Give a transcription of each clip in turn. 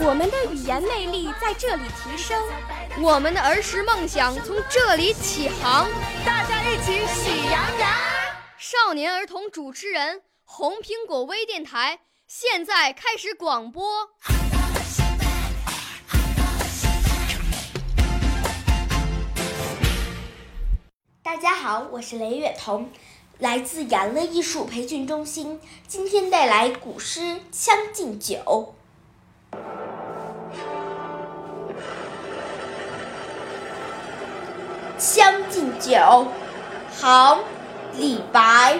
我们的语言魅力在这里提升，我们的儿时梦想从这里起航。大家一起喜羊羊。少年儿童主持人，红苹果微电台现在开始广播。大家好，我是雷月彤，来自养乐艺术培训中心，今天带来古诗《将进酒》。《将进酒》唐·李白。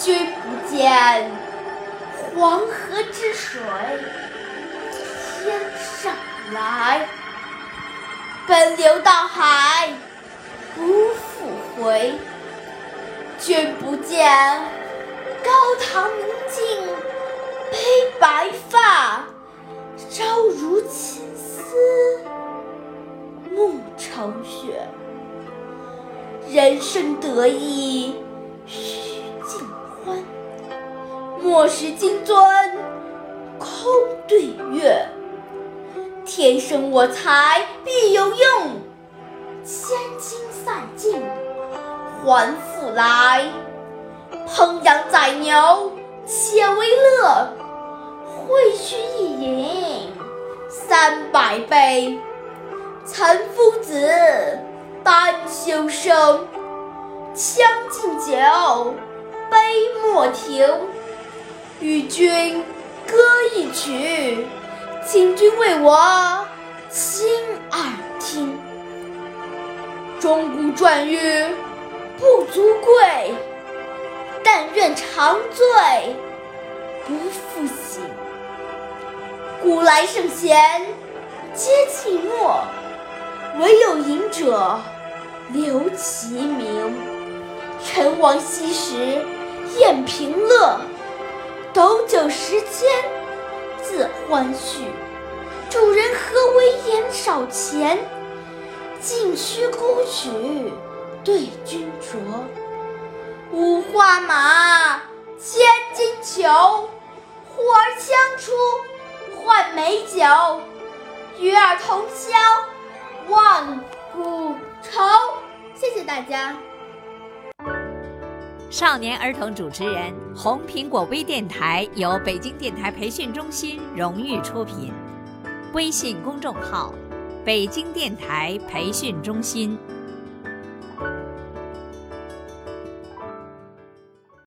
君不见黄河之水天上来，奔流到海不复回。君不见高堂明镜悲白发，朝如青丝暮成雪。人生得意须尽欢，莫使金樽空对月。天生我材必有用，千金散尽还复来。烹羊宰牛且为乐，会须一饮三百杯。岑夫子，丹丘生，将进酒，杯莫停。与君歌一曲，请君为我倾耳听。钟鼓馔玉不足贵，但愿长醉不复醒。古来圣贤皆寂寞，惟有饮者留其名。陈王昔时宴平乐，斗酒十千恣欢谑。主人何为言少钱？径须沽取对君酌。五花马，千金裘，呼儿将出换美酒。与尔同销万古愁。谢谢大家。少年儿童主持人，红苹果微电台由北京电台培训中心荣誉出品，微信公众号：北京电台培训中心。